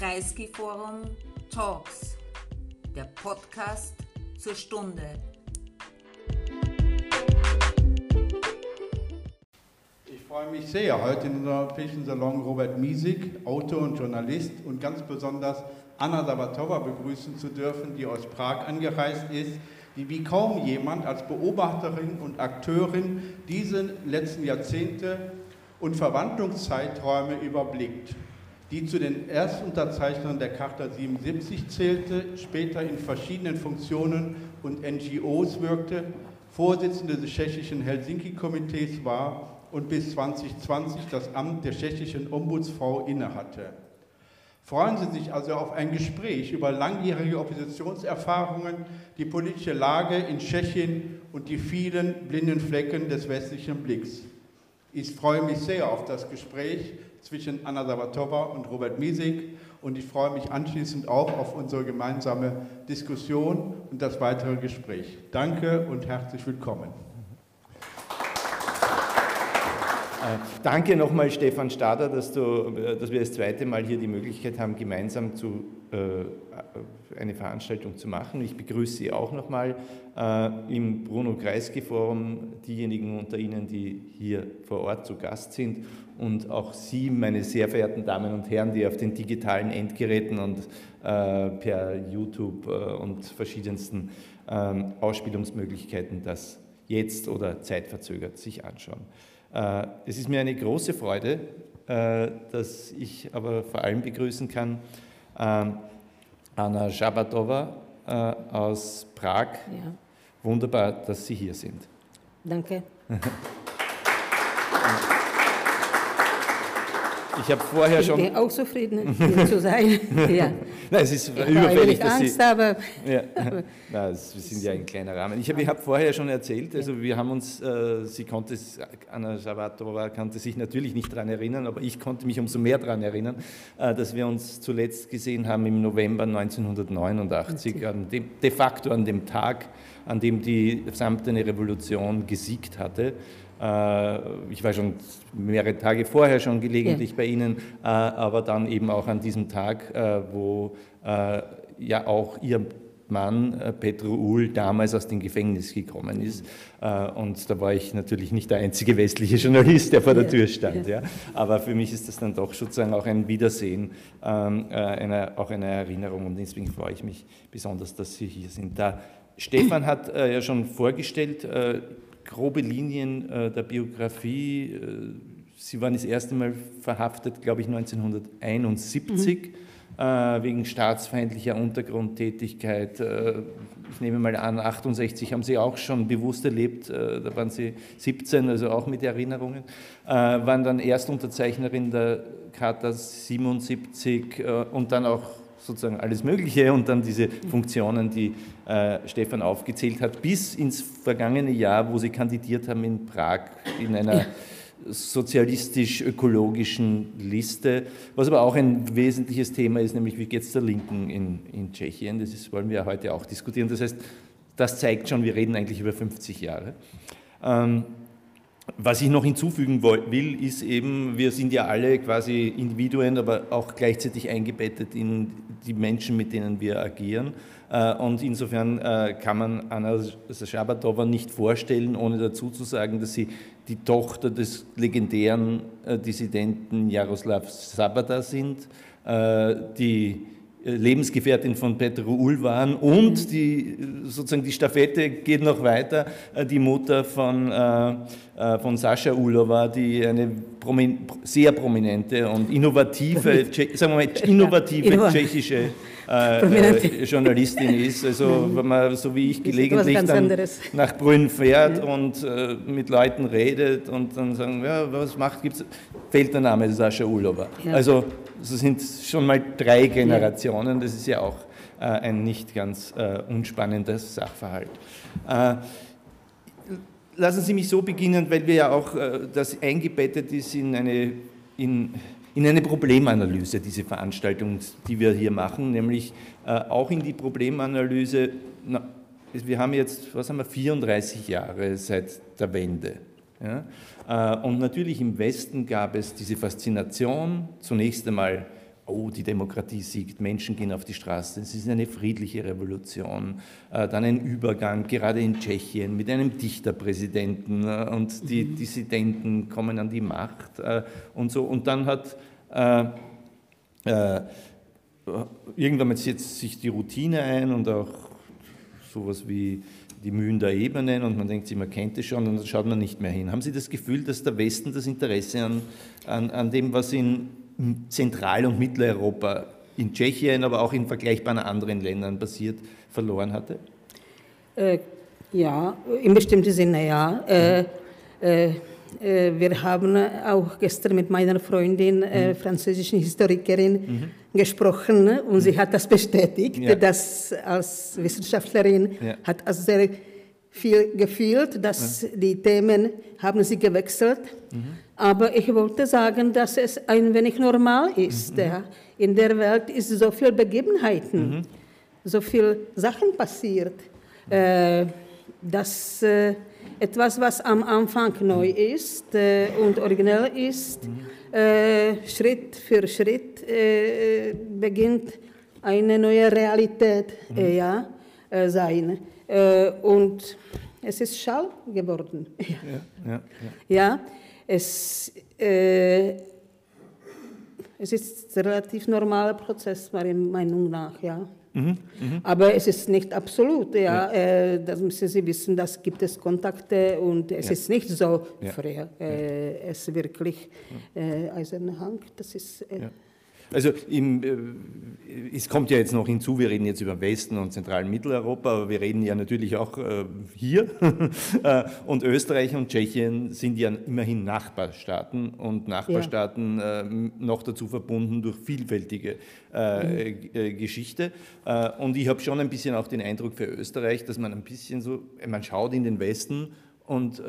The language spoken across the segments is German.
Kreisky Forum Talks, der Podcast zur Stunde. Ich freue mich sehr, heute in unserem Europäischen Salon Robert Miesig, Autor und Journalist und ganz besonders Anna Sabatova begrüßen zu dürfen, die aus Prag angereist ist, die wie kaum jemand als Beobachterin und Akteurin diese letzten Jahrzehnte und Verwandlungszeiträume überblickt, die zu den Erstunterzeichnern der Charta 77 zählte, später in verschiedenen Funktionen und NGOs wirkte, Vorsitzende des tschechischen Helsinki-Komitees war und bis 2020 das Amt der tschechischen Ombudsfrau innehatte. Freuen Sie sich also auf ein Gespräch über langjährige Oppositionserfahrungen, die politische Lage in Tschechien und die vielen blinden Flecken des westlichen Blicks. Ich freue mich sehr auf das Gespräch zwischen Anna Sabatova und Robert Miesig und ich freue mich anschließend auch auf unsere gemeinsame Diskussion und das weitere Gespräch. Danke und herzlich willkommen. Äh, danke nochmal, Stefan Stader, dass, du, äh, dass wir das zweite Mal hier die Möglichkeit haben, gemeinsam zu, äh, eine Veranstaltung zu machen. Ich begrüße Sie auch nochmal im Bruno Kreisky Forum, diejenigen unter Ihnen, die hier vor Ort zu Gast sind und auch Sie, meine sehr verehrten Damen und Herren, die auf den digitalen Endgeräten und äh, per YouTube äh, und verschiedensten ähm, Ausspielungsmöglichkeiten das jetzt oder zeitverzögert sich anschauen. Äh, es ist mir eine große Freude, äh, dass ich aber vor allem begrüßen kann ähm, Anna Schabatova äh, aus Prag. Ja. Wunderbar, dass Sie hier sind. Danke. Ich habe vorher schon. Ich bin auch zufrieden, hier zu sein. ja. Nein, es ist ich überfällig, dass Angst, Sie. Aber, ja. Nein, es, wir sind ja ein kleiner Rahmen. Ich habe hab vorher schon erzählt, also wir haben uns, äh, sie konnte, Anna Schavatova konnte sich natürlich nicht daran erinnern, aber ich konnte mich umso mehr daran erinnern, äh, dass wir uns zuletzt gesehen haben im November 1989, an dem, de facto an dem Tag, an dem die samtene Revolution gesiegt hatte. Äh, ich war schon mehrere Tage vorher schon gelegentlich ja. bei Ihnen, äh, aber dann eben auch an diesem Tag, äh, wo ja auch Ihr Mann, Petro Uhl, damals aus dem Gefängnis gekommen ist. Und da war ich natürlich nicht der einzige westliche Journalist, der vor der Tür stand. Ja. Aber für mich ist das dann doch sozusagen auch ein Wiedersehen, ähm, eine, auch eine Erinnerung. Und deswegen freue ich mich besonders, dass Sie hier sind. Da Stefan hat ja schon vorgestellt, grobe Linien äh, der Biografie. Äh, Sie waren das erste Mal verhaftet, glaube ich, 1971 mhm. äh, wegen staatsfeindlicher Untergrundtätigkeit. Ich nehme mal an, 68 haben Sie auch schon bewusst erlebt, da waren Sie 17, also auch mit Erinnerungen, waren dann Erstunterzeichnerin der Charta 77 und dann auch sozusagen alles Mögliche und dann diese Funktionen, die äh, Stefan aufgezählt hat, bis ins vergangene Jahr, wo sie kandidiert haben in Prag in einer sozialistisch-ökologischen Liste, was aber auch ein wesentliches Thema ist, nämlich wie geht es der Linken in, in Tschechien. Das ist, wollen wir heute auch diskutieren. Das heißt, das zeigt schon, wir reden eigentlich über 50 Jahre. Ähm, was ich noch hinzufügen will, ist eben, wir sind ja alle quasi Individuen, aber auch gleichzeitig eingebettet in die Menschen, mit denen wir agieren. Äh, und insofern äh, kann man Anna Schabatova nicht vorstellen, ohne dazu zu sagen, dass sie die Tochter des legendären äh, Dissidenten Jaroslav Sabata sind, die Lebensgefährtin von Petro Ulwan und die, sozusagen die Stafette geht noch weiter, die Mutter von, äh, von Sascha Ulova, die eine promin sehr prominente und innovative, sagen wir mal, innovative tschechische äh, äh, Journalistin ist. Also wenn man, so wie ich gelegentlich dann nach Brünn fährt ja. und äh, mit Leuten redet und dann sagen, ja, was macht, gibt's, fällt der Name Sascha Ulova. Ja. Also es sind schon mal drei Generationen, das ist ja auch äh, ein nicht ganz äh, unspannender Sachverhalt. Äh, lassen Sie mich so beginnen, weil wir ja auch äh, das eingebettet ist in eine, in, in eine Problemanalyse, diese Veranstaltung, die wir hier machen, nämlich äh, auch in die Problemanalyse, na, wir haben jetzt, was haben wir, 34 Jahre seit der Wende. Ja? Äh, und natürlich im Westen gab es diese Faszination, zunächst einmal oh, die Demokratie siegt, Menschen gehen auf die Straße, es ist eine friedliche Revolution. Äh, dann ein Übergang, gerade in Tschechien, mit einem Dichterpräsidenten äh, und die mhm. Dissidenten kommen an die Macht äh, und so. Und dann hat irgendwann setzt sich die Routine ein und auch sowas wie die Mühen der Ebenen und man denkt sich, man kennt es schon und dann schaut man nicht mehr hin. Haben Sie das Gefühl, dass der Westen das Interesse an, an, an dem, was in Zentral- und Mitteleuropa, in Tschechien, aber auch in vergleichbaren anderen Ländern passiert, verloren hatte? Äh, ja, in bestimmten Sinne ja. Äh, äh, äh, wir haben auch gestern mit meiner Freundin, äh, mhm. französischen Historikerin, mhm. gesprochen und mhm. sie hat das bestätigt, ja. dass als Wissenschaftlerin ja. hat also sehr viel gefühlt, dass ja. die Themen haben sie gewechselt. Mhm. Aber ich wollte sagen, dass es ein wenig normal ist. Mhm. In der Welt ist so viel Begebenheiten, mhm. so viel Sachen passiert, äh, dass äh, etwas, was am Anfang neu ist äh, und originell ist, äh, Schritt für Schritt äh, beginnt eine neue Realität äh, ja, sein. und es ist Schall geworden. Ja, ja, ja. ja es, äh, es ist ein relativ normaler Prozess, meiner Meinung nach, ja. Mhm, mh. Aber es ist nicht absolut, ja. ja. Äh, das müssen Sie wissen, das gibt es Kontakte und es ja. ist nicht so ja. frei. Äh, es ist wirklich äh, eiserner Hang, das ist... Äh, also im, äh, es kommt ja jetzt noch hinzu, wir reden jetzt über Westen und zentralen Mitteleuropa, aber wir reden ja natürlich auch äh, hier. Äh, und Österreich und Tschechien sind ja immerhin Nachbarstaaten und Nachbarstaaten ja. äh, noch dazu verbunden durch vielfältige äh, mhm. Geschichte. und ich habe schon ein bisschen auch den Eindruck für Österreich, dass man ein bisschen so, man schaut in den Westen und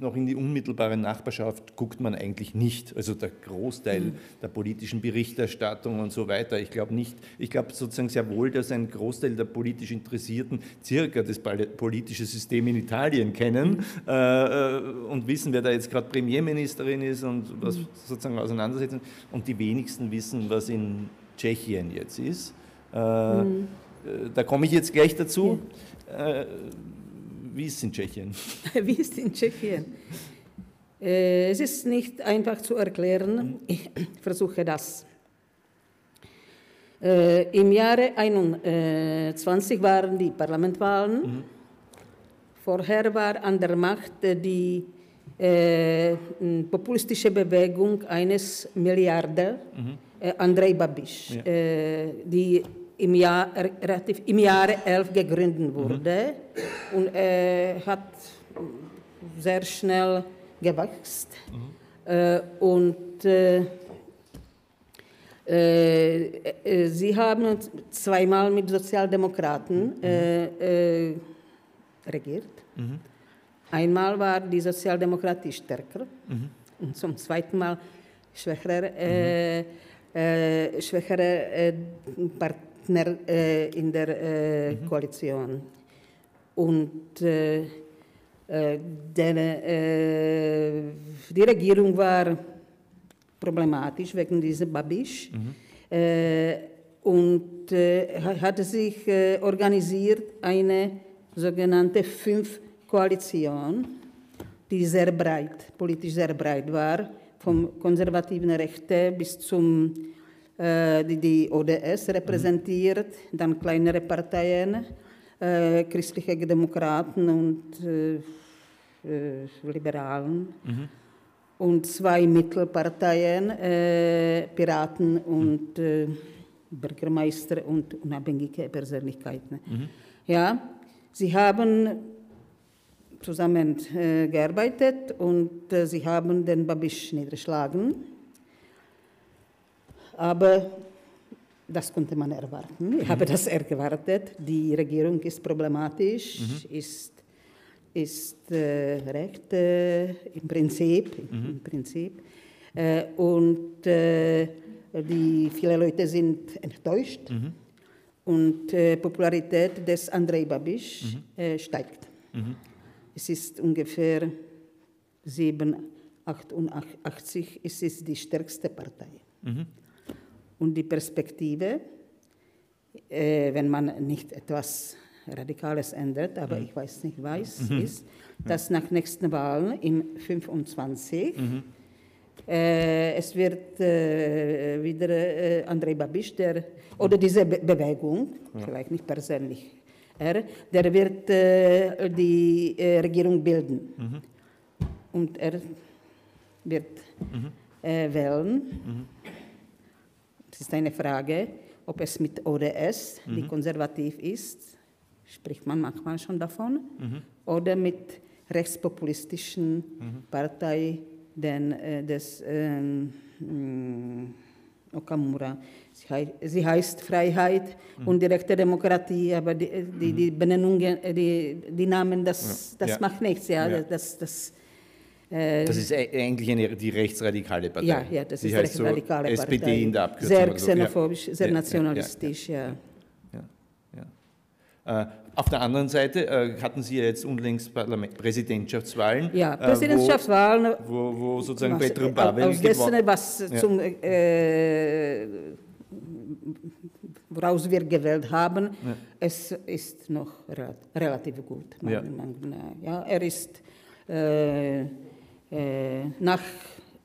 noch in die unmittelbare Nachbarschaft guckt man eigentlich nicht. Also der Großteil mhm. der politischen Berichterstattung und so weiter. Ich glaube nicht, ich glaube sozusagen sehr wohl, dass ein Großteil der politisch Interessierten circa das politische System in Italien kennen mhm. äh, und wissen, wer da jetzt gerade Premierministerin ist und was mhm. sozusagen auseinandersetzen. Und die wenigsten wissen, was in Tschechien jetzt ist. Äh, äh da komme ich jetzt gleich dazu. Ja. Äh, wie ist es in Tschechien? Wie ist es in Tschechien? Äh, es ist nicht einfach zu erklären. Ich versuche das. Äh, Im Jahre 2021 waren die Parlamentwahlen. Mhm. Vorher war an der Macht die äh, populistische Bewegung eines Milliardär, mhm. äh, Andrei Babiš, ja. äh, die im, Jahr, relativ, im Jahre 11 gegründet wurde mhm. und äh, hat sehr schnell gewachsen. Mhm. Äh, und äh, äh, sie haben zweimal mit Sozialdemokraten mhm. Äh, äh, regiert. Mhm. Einmal war die Sozialdemokratie stärker mhm. und zum zweiten Mal schwächer, mhm. schwächere Partei Partner äh, in der äh, mhm. Koalition. Und äh, äh den, äh, die Regierung war problematisch wegen dieser Babisch mhm. Äh, und hatte sich organisiert eine sogenannte Fünf-Koalition, die sehr breit, politisch sehr breit war, vom konservativen Rechte bis zum die die ODS repräsentiert, dann kleinere Parteien, äh, christliche Demokraten und äh, Liberalen. Mhm. Und zwei Mittelparteien, Piraten und Bürgermeister und unabhängige Persönlichkeiten. Mhm. Ja, sie haben zusammen äh, gearbeitet und äh, sie haben den Babisch niedergeschlagen. Aber das konnte man erwarten. Ich habe mhm. das erwartet. Die Regierung ist problematisch, mhm. ist, ist äh, recht äh, im Prinzip. Mhm. Im Prinzip. Äh, und äh, die, viele Leute sind enttäuscht. Mhm. Und die äh, Popularität des Andrei Babiš mhm. Äh, steigt. Mhm. Es ist ungefähr 7, 88, es ist die stärkste Partei. Und die Perspektive, äh, wenn man nicht etwas Radikales ändert, aber ich weiß nicht, was ist, dass nach nächsten Wahlen im 25 äh, es wird äh, wieder äh, Andrei Babiš, der, oder diese Be Bewegung, vielleicht nicht persönlich, er, der wird äh, die äh, Regierung bilden. Und er wird äh, wählen. Es ist eine Frage, ob es mit ODS, die konservativ ist, spricht man manchmal schon davon, oder mit rechtspopulistischen Partei den, äh, des mm, Okamura. Sie, hei sie heißt Freiheit und direkte Demokratie, aber die, die, die Benennungen, äh, die, die Namen, das, Ja. das Ja. macht nichts. Ja, Ja. Das, das, äh, Das ist eigentlich eine, die rechtsradikale Partei. ja, ja, das die ist heißt eine radikale so SPD Partei. in der Abkürzung. Sehr. Ja. xenophobisch, sehr Ja, ja, nationalistisch, ja. Ja, ja. Äh, auf der anderen Seite äh, hatten Sie ja jetzt unlängst Parlament Präsidentschaftswahlen. Ja, äh, Präsidentschaftswahlen. Wo, wo, sozusagen Petro aus Pavel dessen, gewonnen was Ja. zum, äh, woraus wir gewählt haben, es ist noch rel relativ gut. Ja. meiner Meinung nach. Ja, er ist äh, äh, nach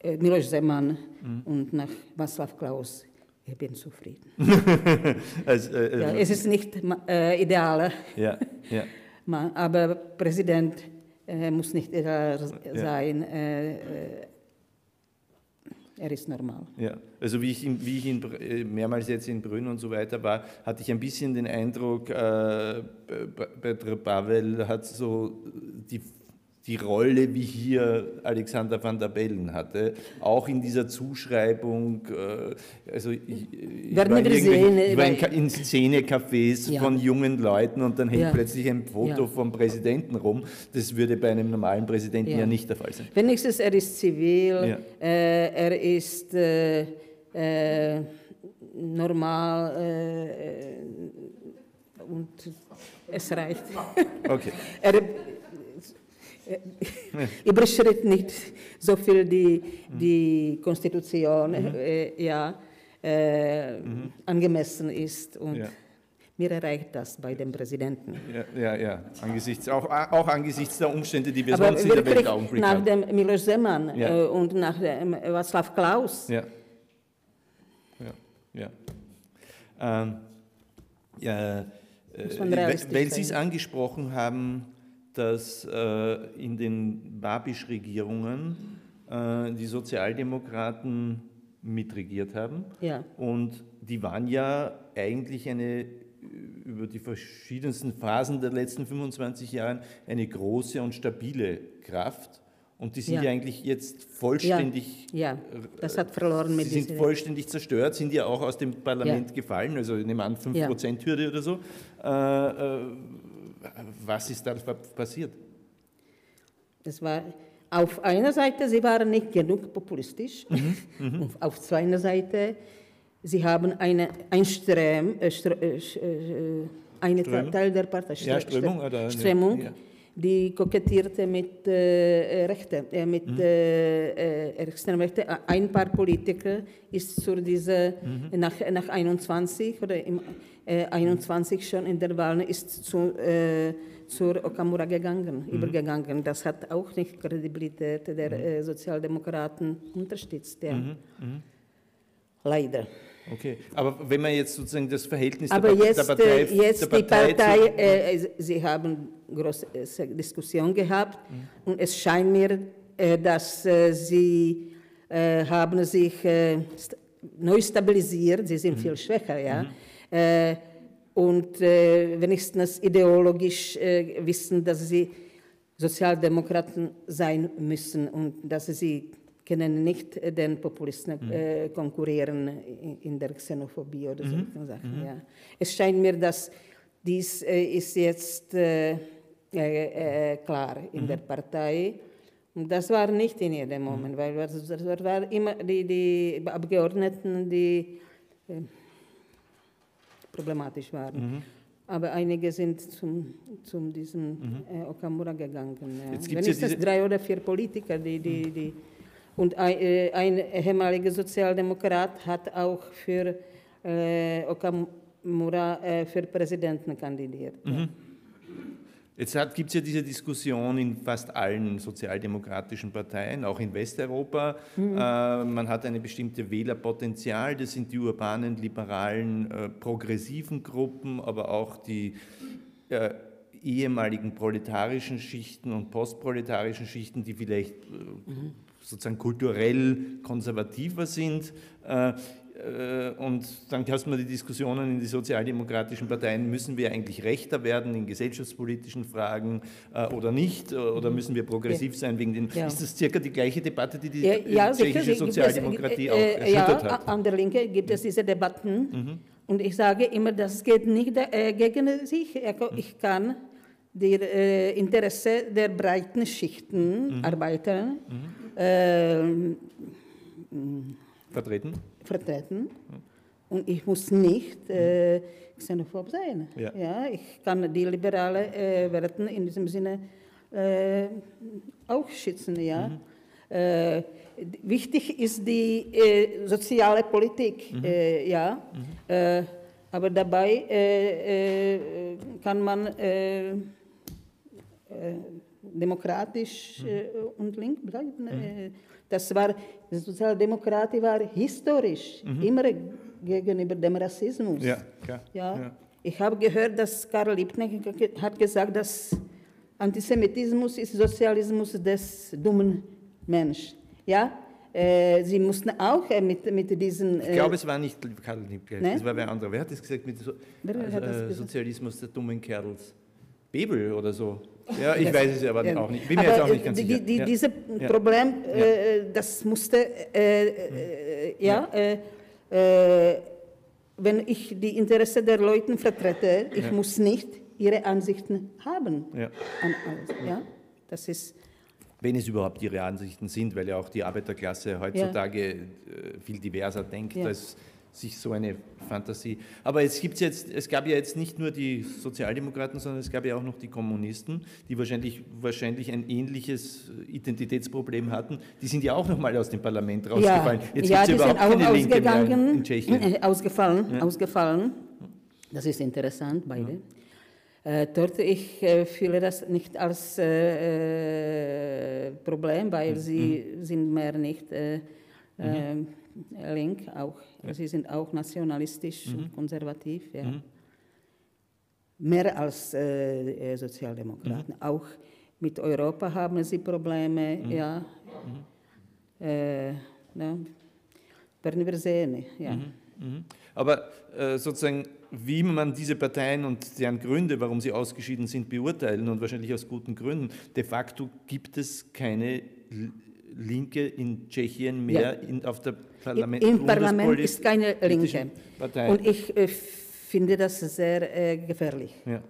äh, Miloš Zeman Mhm. und nach Václav Klaus, ich bin zufrieden. also, äh, Ja, äh, es ist nicht äh, ideal, ja, ja. ma- aber Präsident äh, muss nicht ideal sein. Äh, äh, er ist normal. Ja, also wie ich, in, wie ich in, äh, mehrmals jetzt in Brünn und so weiter war, hatte ich ein bisschen den Eindruck, äh, P- Petro Pavel hat so die, die Rolle, wie hier Alexander van der Bellen hatte, auch in dieser Zuschreibung, äh, also ich, ich war, ich war in, in Szenecafés Ja. von jungen Leuten und dann hängt Ja. plötzlich ein Foto Ja. vom Präsidenten rum. Das würde bei einem normalen Präsidenten ja, nicht der Fall sein. Wenigstens er ist zivil, äh, er ist äh, äh, normal äh, und es reicht. Okay. Er überschritt nicht so viel die, die Konstitution, äh, ja, äh, angemessen ist und Ja. mir erreicht das bei dem Präsidenten. Ja, ja, ja. Angesichts, auch, auch angesichts der Umstände, die wir Aber sonst in der Welt Augenblick nach haben. dem Miloš Zeman Ja. äh, und nach dem Václav Klaus, Ja. Ja, ja. Ähm, ja äh, weil, Sie es angesprochen haben, dass äh, in den Babisch-Regierungen äh, die Sozialdemokraten mitregiert haben. Ja. Und die waren ja eigentlich eine über die verschiedensten Phasen der letzten 25 Jahre eine große und stabile Kraft. Und die sind ja, Ja. eigentlich jetzt vollständig Ja, das hat verloren mit Sie sind vollständig zerstört, sind ja auch aus dem Parlament Ja. gefallen, also ich nehme an 5%-Hürde oder so. Äh, äh, was ist da passiert? Es war auf einer Seite, sie waren nicht genug populistisch. Mhm, Und auf zweiter Seite, sie haben eine, ein Ström, äh, Strö, äh, äh, eine? Teil der Partei, Ja, Strö- Strömung Strö- oder Strömung, ja. Die kokettierte mit äh, Rechte, äh, mit Mhm. äh, Rechten. Ein paar Politiker ist zu dieser, Mhm. nach, nach 21 oder im äh, 21 schon in der Wahl ist zu, zur Okamura gegangen, Mhm. übergegangen. Das hat auch nicht Kredibilität der äh, Sozialdemokraten unterstützt. Ja. Mhm. Leider. Okay, aber wenn man jetzt sozusagen das Verhältnis Aber der, jetzt, der Partei, äh, jetzt der die Partei, Partei, zu, äh, Sie haben große äh, Diskussion gehabt Mhm. und es scheint mir, äh, dass äh, Sie äh, haben sich äh, st neu stabilisiert, Sie Mhm. sind viel schwächer, ja. Äh, und äh, wenigstens ideologisch äh, wissen, dass Sie Sozialdemokraten sein müssen und dass Sie können nicht den Populisten äh, konkurrieren in, der Xenophobie oder solche Sachen. Ja. Es scheint mir, dass dies äh, ist jetzt äh, äh, äh, klar in der Partei. Und das war nicht in jedem Moment, weil das, das war immer die, die Abgeordneten, die äh, problematisch waren. Aber einige sind zum, zum diesem äh, Okamura gegangen. Ja. Jetzt gibt's ja diese- drei oder vier Politiker, die, die, die Und ein, äh, ein ehemaliger Sozialdemokrat hat auch für äh, Okamura äh, für Präsidenten kandidiert. Mhm. Jetzt gibt es ja diese Diskussion in fast allen sozialdemokratischen Parteien, auch in Westeuropa. Mhm. Äh, man hat eine bestimmte Wählerpotenzial, das sind die urbanen, liberalen, äh, progressiven Gruppen, aber auch die äh, ehemaligen proletarischen Schichten und postproletarischen Schichten, die vielleicht mhm. Sozusagen kulturell konservativer sind. Äh, äh, und dann hast man die Diskussionen in die sozialdemokratischen Parteien, müssen wir eigentlich rechter werden in gesellschaftspolitischen Fragen äh, oder nicht? Oder mhm. müssen wir progressiv sein wegen den... Ja. Ist das circa die gleiche Debatte, die die ja, ja, tschechische Sozialdemokratie es, auch erschüttert ja, hat? an der Linke gibt es diese Debatten. Mhm. Und ich sage immer, das geht nicht äh, gegen sich. Ich kann die äh, Interesse der breiten Schichten, mhm. Arbeiter, mhm. Äh, vertreten vertreten und ich muss nicht äh, xenophob sein. Ja. ja. ich kann die liberale äh, Werten in diesem Sinne äh, auch schützen. Ja. Mhm. Äh, wichtig ist die äh, soziale Politik. Mhm. Ja. Mhm. aber dabei kann man demokratisch mhm. und link bleiben. Mhm. Das war, die Sozialdemokratie war historisch mhm. immer gegenüber dem Rassismus. Ja, klar. Ja. ja. Ich habe gehört, dass Karl Liebknecht hat gesagt, dass Antisemitismus ist Sozialismus des dummen Menschen. Ja, äh, sie mussten auch äh, mit, mit diesen... Äh, ich glaube, es war nicht Karl Liebknecht, ne? es war wer anderer. Wer hat das gesagt mit so, Sozialismus der dummen Kerls? Bebel oder so. Ja, ich das, weiß es aber ja. auch nicht. Bin mir aber jetzt auch nicht ganz die, sicher. Die, ja. Dieses Problem, äh, das musste, äh, äh, ja, äh, äh, wenn ich die Interesse der Leute vertrete, ich muss nicht ihre Ansichten haben. Ja. An alles, ja? Das ist wenn es überhaupt ihre Ansichten sind, weil ja auch die Arbeiterklasse heutzutage ja. viel diverser denkt ja. als sich so eine Fantasie. Aber es, gibt's jetzt, es gab ja jetzt nicht nur die Sozialdemokraten, sondern es gab ja auch noch die Kommunisten, die wahrscheinlich, wahrscheinlich ein ähnliches Identitätsproblem hatten. Die sind ja auch nochmal aus dem Parlament rausgefallen. Ja, jetzt ja die sind auch ausgegangen, in Tschechien. Äh, ausgefallen, ja. ausgefallen. Das ist interessant, beide. Ja. Äh, dort ich äh, fühle das nicht als äh, äh Problem, weil mhm. sie sind mehr nicht äh, mhm. link auch ja. Sie sind auch nationalistisch mhm. und konservativ. Ja. Mhm. Mehr als äh, äh Sozialdemokraten. Mhm. Auch mit Europa haben sie Probleme. Mhm. Ja. Mhm. Äh, ja. Werden wir sehen. Ja. Aber äh, sozusagen, wie man diese Parteien und deren Gründe, warum sie ausgeschieden sind, beurteilen und wahrscheinlich aus guten Gründen, de facto gibt es keine Linke in Tschechien mehr ja. in, auf der Parlament. Im Parlament ist keine Linke. Partei. Und ich äh, finde das sehr äh, gefährlich, ja.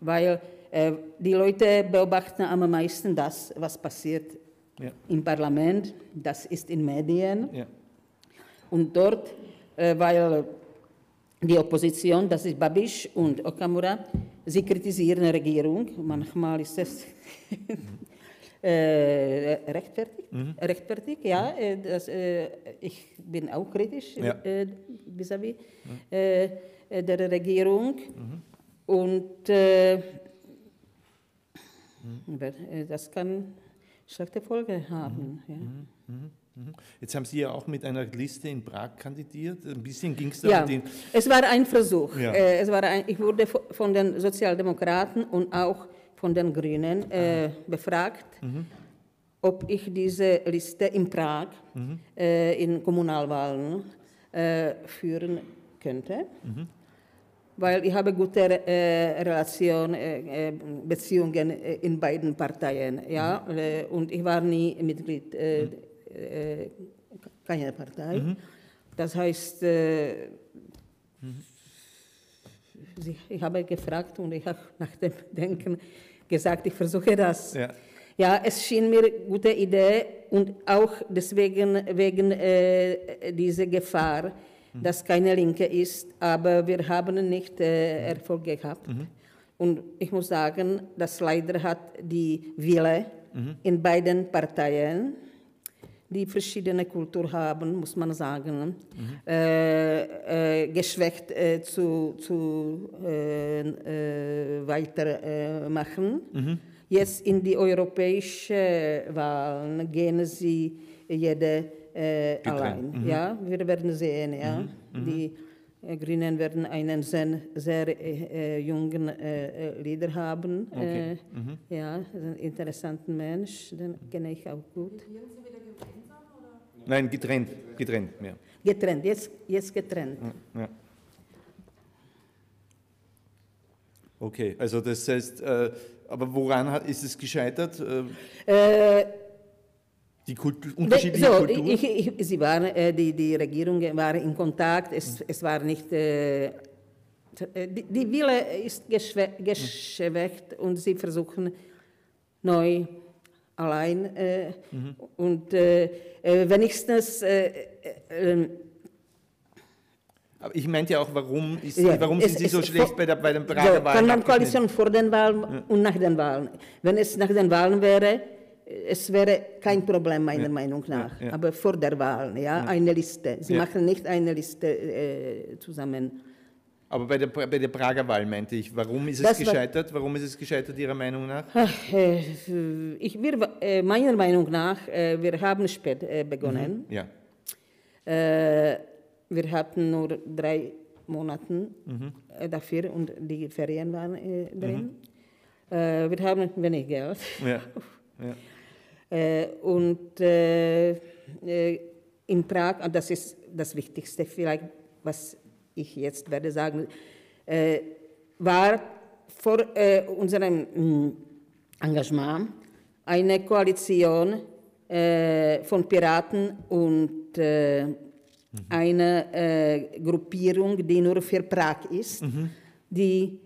weil äh, die Leute beobachten am meisten das, was passiert ja. im Parlament, das ist in Medien. Und dort, äh, weil die Opposition, das ist Babiš und Okamura, sie kritisieren die Regierung. Manchmal ist es äh, rechtfertigt, mhm. rechtfertigt, ja. Äh, das, äh, ich bin auch kritisch ja. äh, vis-à-vis -vis, mhm. der Regierung. Mhm. Und mhm. das kann schlechte Folgen haben. Mhm. Ja. Mhm. Jetzt haben Sie ja auch mit einer Liste in Prag kandidiert. Ein bisschen ging es da ja, um den. Es war ein Versuch. Ja. Es war ein, ich wurde von den Sozialdemokraten und auch von den Grünen äh, befragt, mhm. ob ich diese Liste in Prag mhm. äh, in Kommunalwahlen äh, führen könnte. Mhm. Weil ich habe gute äh, Relation, äh, äh, Beziehungen in beiden Parteien. Ja? Mhm. und ich war nie Mitglied mhm. keiner Partei. Mhm. Das heißt, ich habe gefragt und ich habe nach dem Denken gesagt, ich versuche das. Ja. ja, es schien mir eine gute Idee und auch deswegen wegen äh, dieser Gefahr, mhm. dass keine Linke ist, aber wir haben nicht äh, Erfolg gehabt. Mhm. Und ich muss sagen, dass leider hat die Wille mhm. in beiden Parteien die verschiedene Kultur haben, muss man sagen, äh, äh, geschwächt äh, zu, zu äh, äh, weitermachen. Jetzt in die europäische Wahlen gehen sie jede äh, allein. Ja, wir werden sehen. Ja, die äh, Grünen werden einen sehr, sehr äh, äh, jungen äh, äh, Leader haben. Okay. Äh, Ja, einen interessanten Mensch, den kenne ich auch gut. Nein, getrennt, getrennt, ja. Getrennt, jetzt, jetzt getrennt. ja. Okay, also das heißt, äh, aber woran hat, ist es gescheitert? Äh, Äh, die Kultur, unterschiedliche so, Kulturen? ich, ich, sie waren, äh, die, die Regierung war in Kontakt, es, es war nicht, die, die Wille ist geschwä geschwächt und sie versuchen neu allein äh, und äh, äh, wenigstens äh, äh, äh, Aber ich meinte ja auch, warum, ist, Ja, warum es- sind Sie es- so schlecht bei, der, bei den So, Prager kann Wahlen? Koalition vor den Wahlen und nach den Wahlen. Wenn es nach den Wahlen wäre, es wäre kein Problem meiner Meinung nach. ja. Aber vor der Wahl, ja, eine Liste. Sie Ja. machen nicht eine Liste zusammen. Aber bei der, bei der Prager Wahl meinte ich, warum ist es Das war- gescheitert? Warum ist es gescheitert Ihrer Meinung nach? Ach, äh, ich, wir, äh, meiner Meinung nach, äh, wir haben spät begonnen. Ja. Äh, wir hatten nur drei Monate Mhm. dafür und die Ferien waren äh, drin. Äh, wir haben wenig Geld. Ja. ja. Und in Prag, und das ist das Wichtigste vielleicht, was ich jetzt werde sagen, äh, war vor äh, unserem mh, Engagement eine Koalition äh, von Piraten und äh, eine äh, Gruppierung, die nur für Prag ist, die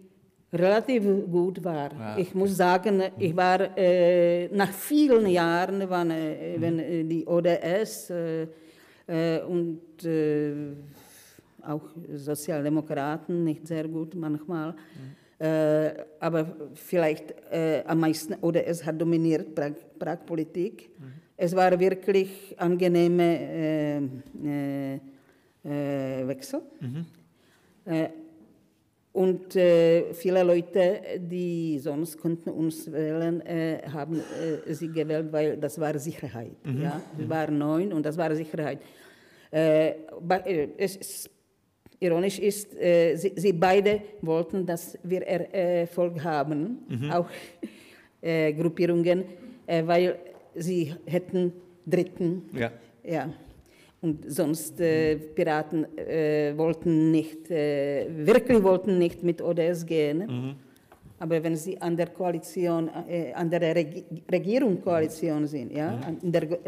relativ gut war. Ich muss sagen, ich war äh, nach vielen Jahren, wann, äh, wenn äh, die ODS äh, und auch Sozialdemokraten nicht sehr gut manchmal, äh, aber vielleicht äh, am meisten ODS hat dominiert Prag, Prag-Politik. Es war wirklich angenehme äh, äh, Wechsel. Äh, und viele Leute, die sonst konnten uns wählen, äh, haben sie gewählt, weil das war Sicherheit. Ja? Wir waren neun und das war Sicherheit. Äh, es ist, ironisch ist, äh, sie, sie beide wollten, dass wir äh, Erfolg haben, auch äh, Gruppierungen, äh, weil sie hätten Dritten Ja. ja. Und sonst äh, Piraten äh, wollten nicht, äh, wirklich wollten nicht mit ODS gehen. Aber wenn sie an der Koalition, an der Regi Regierungskoalition sind, ja, an der,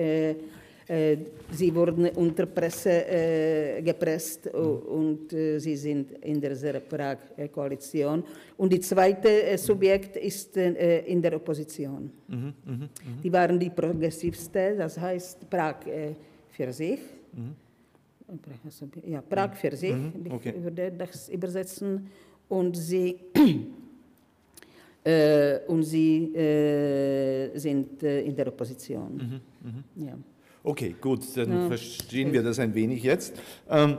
sie wurden unter Presse äh, gepresst äh, und äh, sie sind in der Prag-Koalition. Und die zweite äh, Subjekt ist äh, in der Opposition. Die waren die progressivste, das heißt Prag äh, für sich. Ja, Prag für sich, okay. ich würde das übersetzen. Und sie, äh, und sie äh, sind äh, in der Opposition. Ja. Okay, gut, dann Ja. verstehen wir das ein wenig jetzt. Ähm,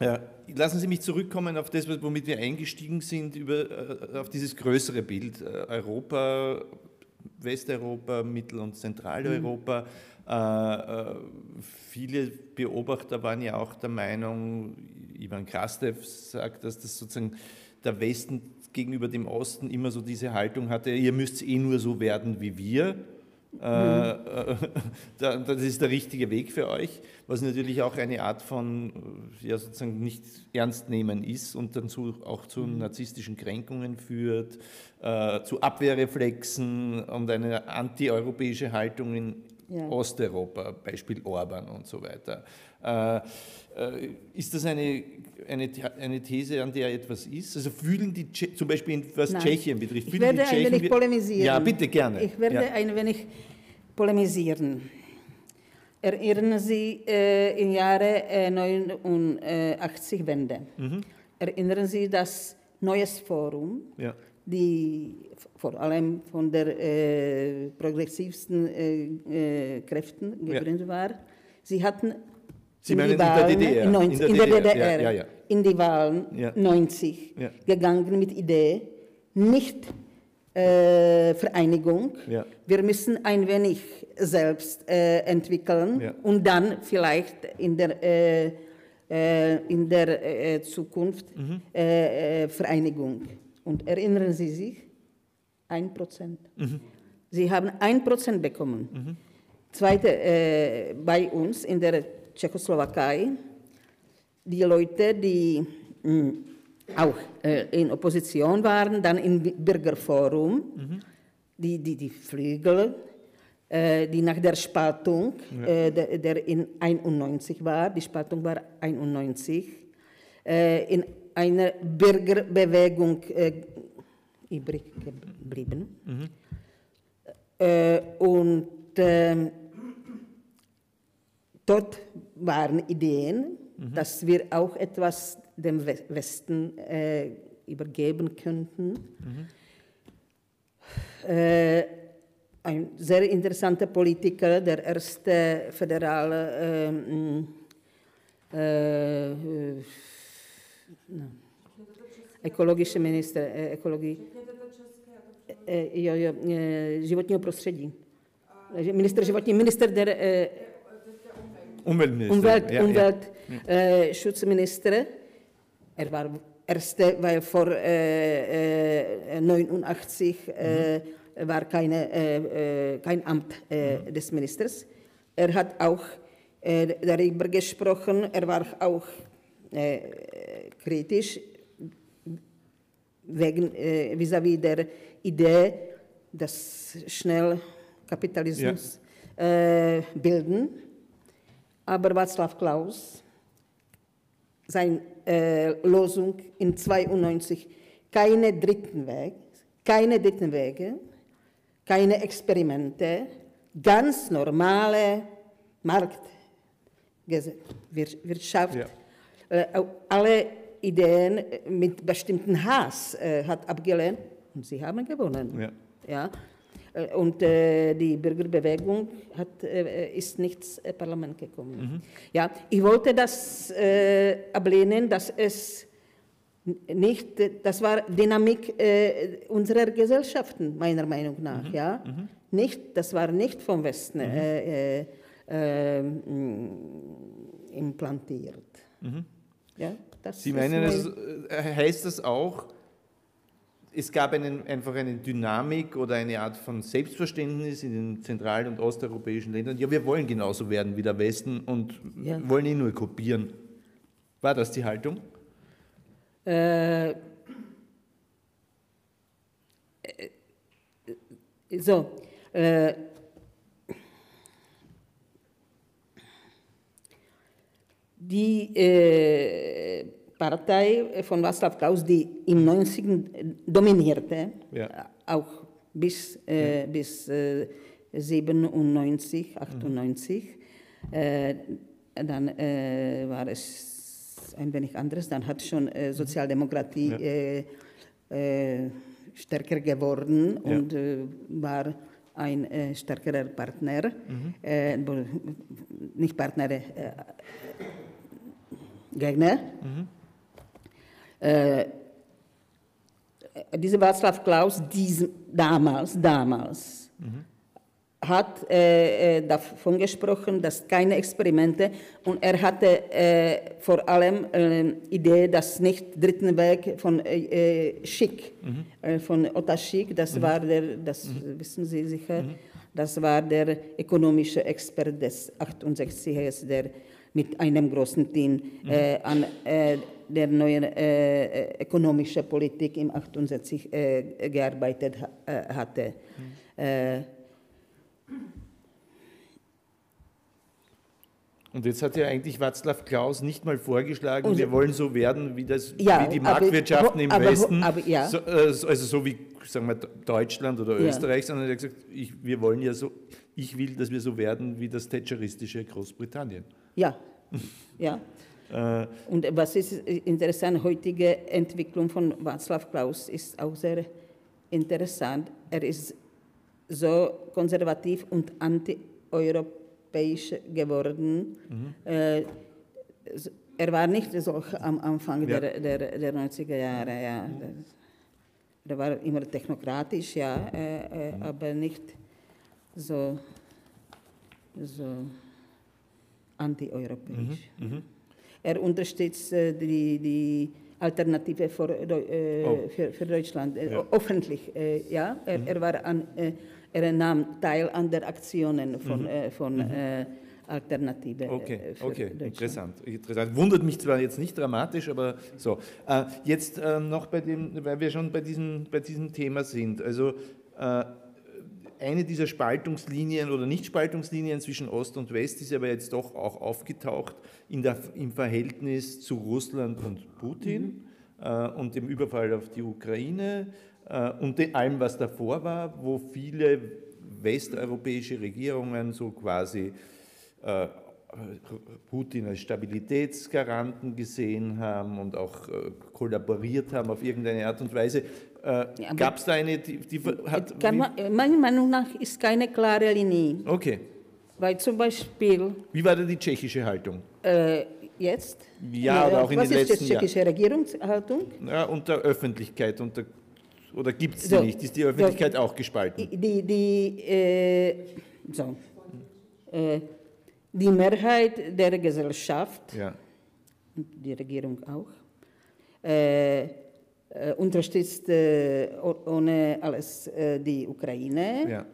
ja, lassen Sie mich zurückkommen auf das, womit wir eingestiegen sind, über, äh, auf dieses größere Bild. Äh, Europa, Westeuropa, Mittel- und Zentraleuropa. Äh, äh, viele Beobachter waren ja auch der Meinung, Ivan Krastev sagt, dass das sozusagen der Westen gegenüber dem Osten immer so diese Haltung hatte, ihr müsst eh nur so werden wie wir. Da- das ist der richtige Weg für euch, was natürlich auch eine Art von äh, ja, sozusagen nicht ernst nehmen ist und dann zu, auch zu narzisstischen Kränkungen führt, äh, zu Abwehrreflexen und eine antieuropäische Haltung in Ja. Osteuropa, Beispiel Orban und so weiter. Äh, ist das eine, eine, eine These, an der etwas ist? Also fühlen die, Tsche zum Beispiel was Nein. Tschechien betrifft, Ich fühlen werde die ein wenig polemisieren. Ja, bitte gerne. Ich werde ja. ein wenig polemisieren. Erinnern Sie äh, im Jahre äh, 89 Wende. Mhm. Erinnern Sie das Neues Forum, Ja. die vor allem von der äh, progressivsten äh, äh, Kräften gegründet war. Sie hatten Sie in meinen in der Wahlen DDR? in, 90, in der DDR, Ja, ja, ja. in die Wahlen Ja. 90 Ja. gegangen mit Idee, nicht äh, Vereinigung. Wir müssen ein wenig selbst äh, entwickeln und dann vielleicht in der, äh, äh, in der äh, Zukunft Mhm. äh, Vereinigung. Und erinnern Sie sich? Ein Prozent. Mhm. Sie haben ein Prozent bekommen. Zweite, äh, bei uns in der Tschechoslowakei, die Leute, die mh, auch äh, in Opposition waren, dann im Bürgerforum, die, die, die Flügel, äh, die nach der Spaltung, äh, der, der in 91 war, die Spaltung war 91, äh, in einer Bürgerbewegung übrig geblieben. Äh, und dort waren Ideen, dass wir auch etwas dem We- Westen äh, übergeben könnten. Äh, ein sehr interessanter Politiker, der erste föderale ähm, äh, äh, no, ekologische Minister, äh, Ökologie, äh, jo, jo, äh, životního prostředí. Minister životní, minister der Umweltminister. Umwelt, ja, ja. Umweltschutzminister. Er war erste, weil vor äh, äh, 89 äh, war keine, äh, kein Amt äh, des Ministers. Er hat auch darüber gesprochen, er war auch äh, kritisch wegen äh, vis-à-vis der Idee, dass schnell Kapitalismus äh, bilden. Aber Václav Klaus, seine äh, Losung in 92, keine dritten Weg, keine dritten Wege, keine Experimente, ganz normale Marktwirtschaft. Ja. Äh, alle Ideen mit bestimmten Hass äh, hat abgelehnt und sie haben gewonnen. Ja. Ja? Äh, Und äh, die Bürgerbewegung hat, äh, ist nicht ins äh, Parlament gekommen. Ja, ich wollte das äh, ablehnen, dass es nicht, äh, das war Dynamik äh, unserer Gesellschaften, meiner Meinung nach. Ja? Nicht, das war nicht vom Westen äh, äh, äh, mh, implantiert. Ja, das Sie meinen, mein- es, heißt das auch, es gab einen, einfach eine Dynamik oder eine Art von Selbstverständnis in den zentral- und osteuropäischen Ländern. Ja, wir wollen genauso werden wie der Westen und Ja. wollen ihn nur kopieren. War das die Haltung? Äh, äh, so, äh, die äh, Partei von Václav Klaus, die im 90. dominierte, Ja. auch bis, äh, bis äh, 97, 98, äh, dann äh, war es ein wenig anders, dann hat schon äh, Sozialdemokratie Ja. äh, äh, stärker geworden und äh, war ein äh, stärkerer Partner, äh, bo- nicht Partner, äh, Gegner. Äh, diese Václav Klaus, dies, damals, damals, hat äh, äh, davon gesprochen, dass keine Experimente und er hatte äh, vor allem äh, Idee, dass nicht dritten Weg von äh, äh, Schick, äh, von Otta Schick, das war der, das wissen Sie sicher, das war der ökonomische Experte des 68ers, der mit einem großen Team an der neuen äh, äh, ökonomischen Politik im 68 äh, gearbeitet ha äh, hatte. Äh, Und jetzt hat ja eigentlich Václav Klaus nicht mal vorgeschlagen, Und- wir wollen so werden wie, das, Ja, wie die aber- Marktwirtschaften im aber- Westen, aber- ja. so, also so wie sagen wir, Deutschland oder Ja. Österreich, sondern er hat gesagt, ich, wir wollen ja so, ich will, dass wir so werden wie das thatcheristische Großbritannien. Ja, ja. Äh, Und was ist interessant, heutige Entwicklung von Václav Klaus ist auch sehr interessant, er ist so konservativ und anti-europäisch geworden. Äh, s- er war nicht so am Anfang Ja. der, der, der 90er Jahre. Ja. Er war immer technokratisch, ja, äh, äh, aber nicht so, so anti-europäisch. Er unterstützt äh, die, die Alternative für, äh, Oh. für, für Deutschland, äh, Ja. öffentlich. Ja? Er, er, war an, er nahm teil an der Aktionen von, äh, von äh, Alternative Okay, okay, interessant, interessant. Wundert mich zwar jetzt nicht dramatisch, aber so. Äh, jetzt äh, noch bei dem, weil wir schon bei diesem, bei diesem Thema sind. Also äh, eine dieser Spaltungslinien oder Nicht-Spaltungslinien zwischen Ost und West ist aber jetzt doch auch aufgetaucht in der, im Verhältnis zu Russland und Putin äh, und dem Überfall auf die Ukraine äh, und allem, was davor war, wo viele westeuropäische Regierungen so quasi äh, Putin als Stabilitätsgaranten gesehen haben und auch äh, kollaboriert haben auf irgendeine Art und Weise. Äh, Gab es da eine, die, die hat, Kann man, äh, meiner Meinung nach ist keine klare Linie, okay. weil zum Beispiel Wie war da die tschechische Haltung? äh, jetzt, Ja, aber auch in was den ist letzten die tschechische Regierungshaltung? Ja, und der Öffentlichkeit und der, oder gibt es die So, nicht? Ist die Öffentlichkeit auch gespalten? Die, die, äh, so, äh, die Mehrheit der Gesellschaft, Ja. und die Regierung auch, äh, unterstützt äh, ohne alles äh, die Ukraine. ja.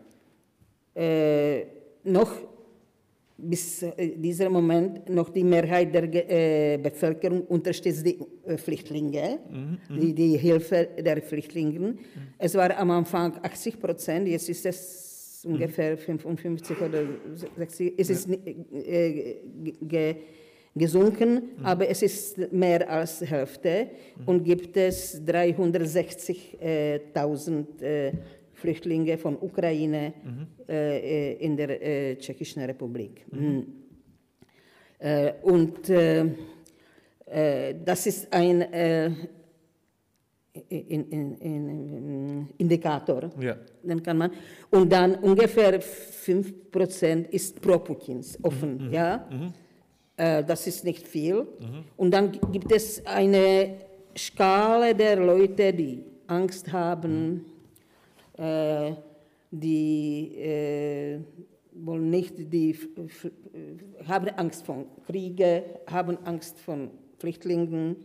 Noch bis dieser Moment noch die Mehrheit der Bevölkerung unterstützt die Flüchtlinge, die, die Hilfe der Flüchtlinge. Es war am Anfang 80 Prozent, jetzt ist es ungefähr 55 oder 60. Es ist ni- äh, ge, gesunken, aber es ist mehr als Hälfte und gibt es 360.000 äh, Flüchtlinge von Ukraine äh, äh, in der äh, Tschechischen Republik. Mhm. Äh, und äh, das ist ein in, in, in, Indikator, Ja. dann kann man. Und dann ungefähr 5% ist pro Putins offen, ja. Äh, das ist nicht viel. Und dann gi- gibt es eine Skala der Leute, die Angst haben, äh, die äh, wollen nicht, die haben Angst vor Kriege, haben Angst vor Flüchtlingen,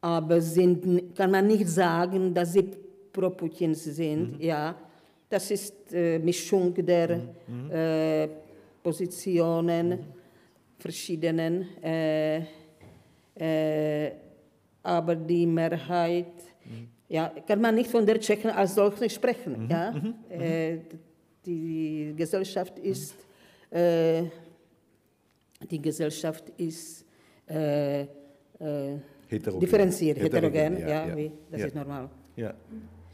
aber sind, kann man nicht sagen, dass sie pro Putin sind. Ja, das ist äh, Mischung der äh, Positionen, verschiedenen, äh, äh, aber die Mehrheit, ja, kann man nicht von der Tschechen als solche sprechen. Ja? Äh, die Gesellschaft ist, die Gesellschaft ist differenziert, heterogen, Heterogen, ja, ja, ja. Das ist normal. Ja.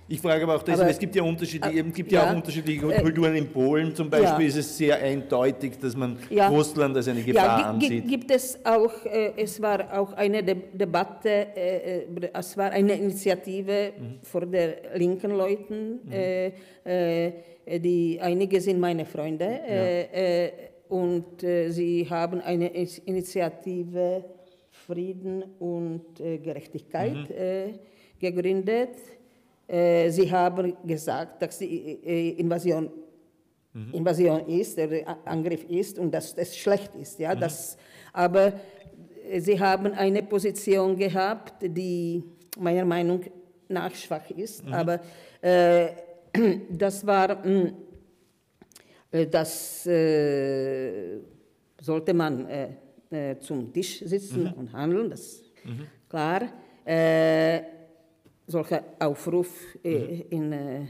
Ich frage aber auch deshalb, Aber- es gibt ja unterschiedliche, es gibt ja, ja. auch unterschiedliche Äh, Kulturen. In Polen zum Beispiel ja. ist es sehr eindeutig, dass man Ja. Russland als eine Gefahr ja, ansieht. gibt es auch, äh, es war auch eine De Debatte, äh, äh, es war eine Initiative von der linken Leuten, äh, äh, die einige sind meine Freunde äh, äh, und äh, sie haben eine Initiative Frieden und äh, Gerechtigkeit äh, gegründet. Äh, sie haben gesagt, dass die äh, Invasion Invasion ist, der Angriff ist und dass das schlecht ist. Ja, das, aber äh, sie haben eine Position gehabt, die meiner Meinung nach schwach ist. Aber äh, das war, mh, äh, das äh, sollte man äh, äh, zum Tisch sitzen und handeln, das ist klar. Solcher Aufruf äh, in äh,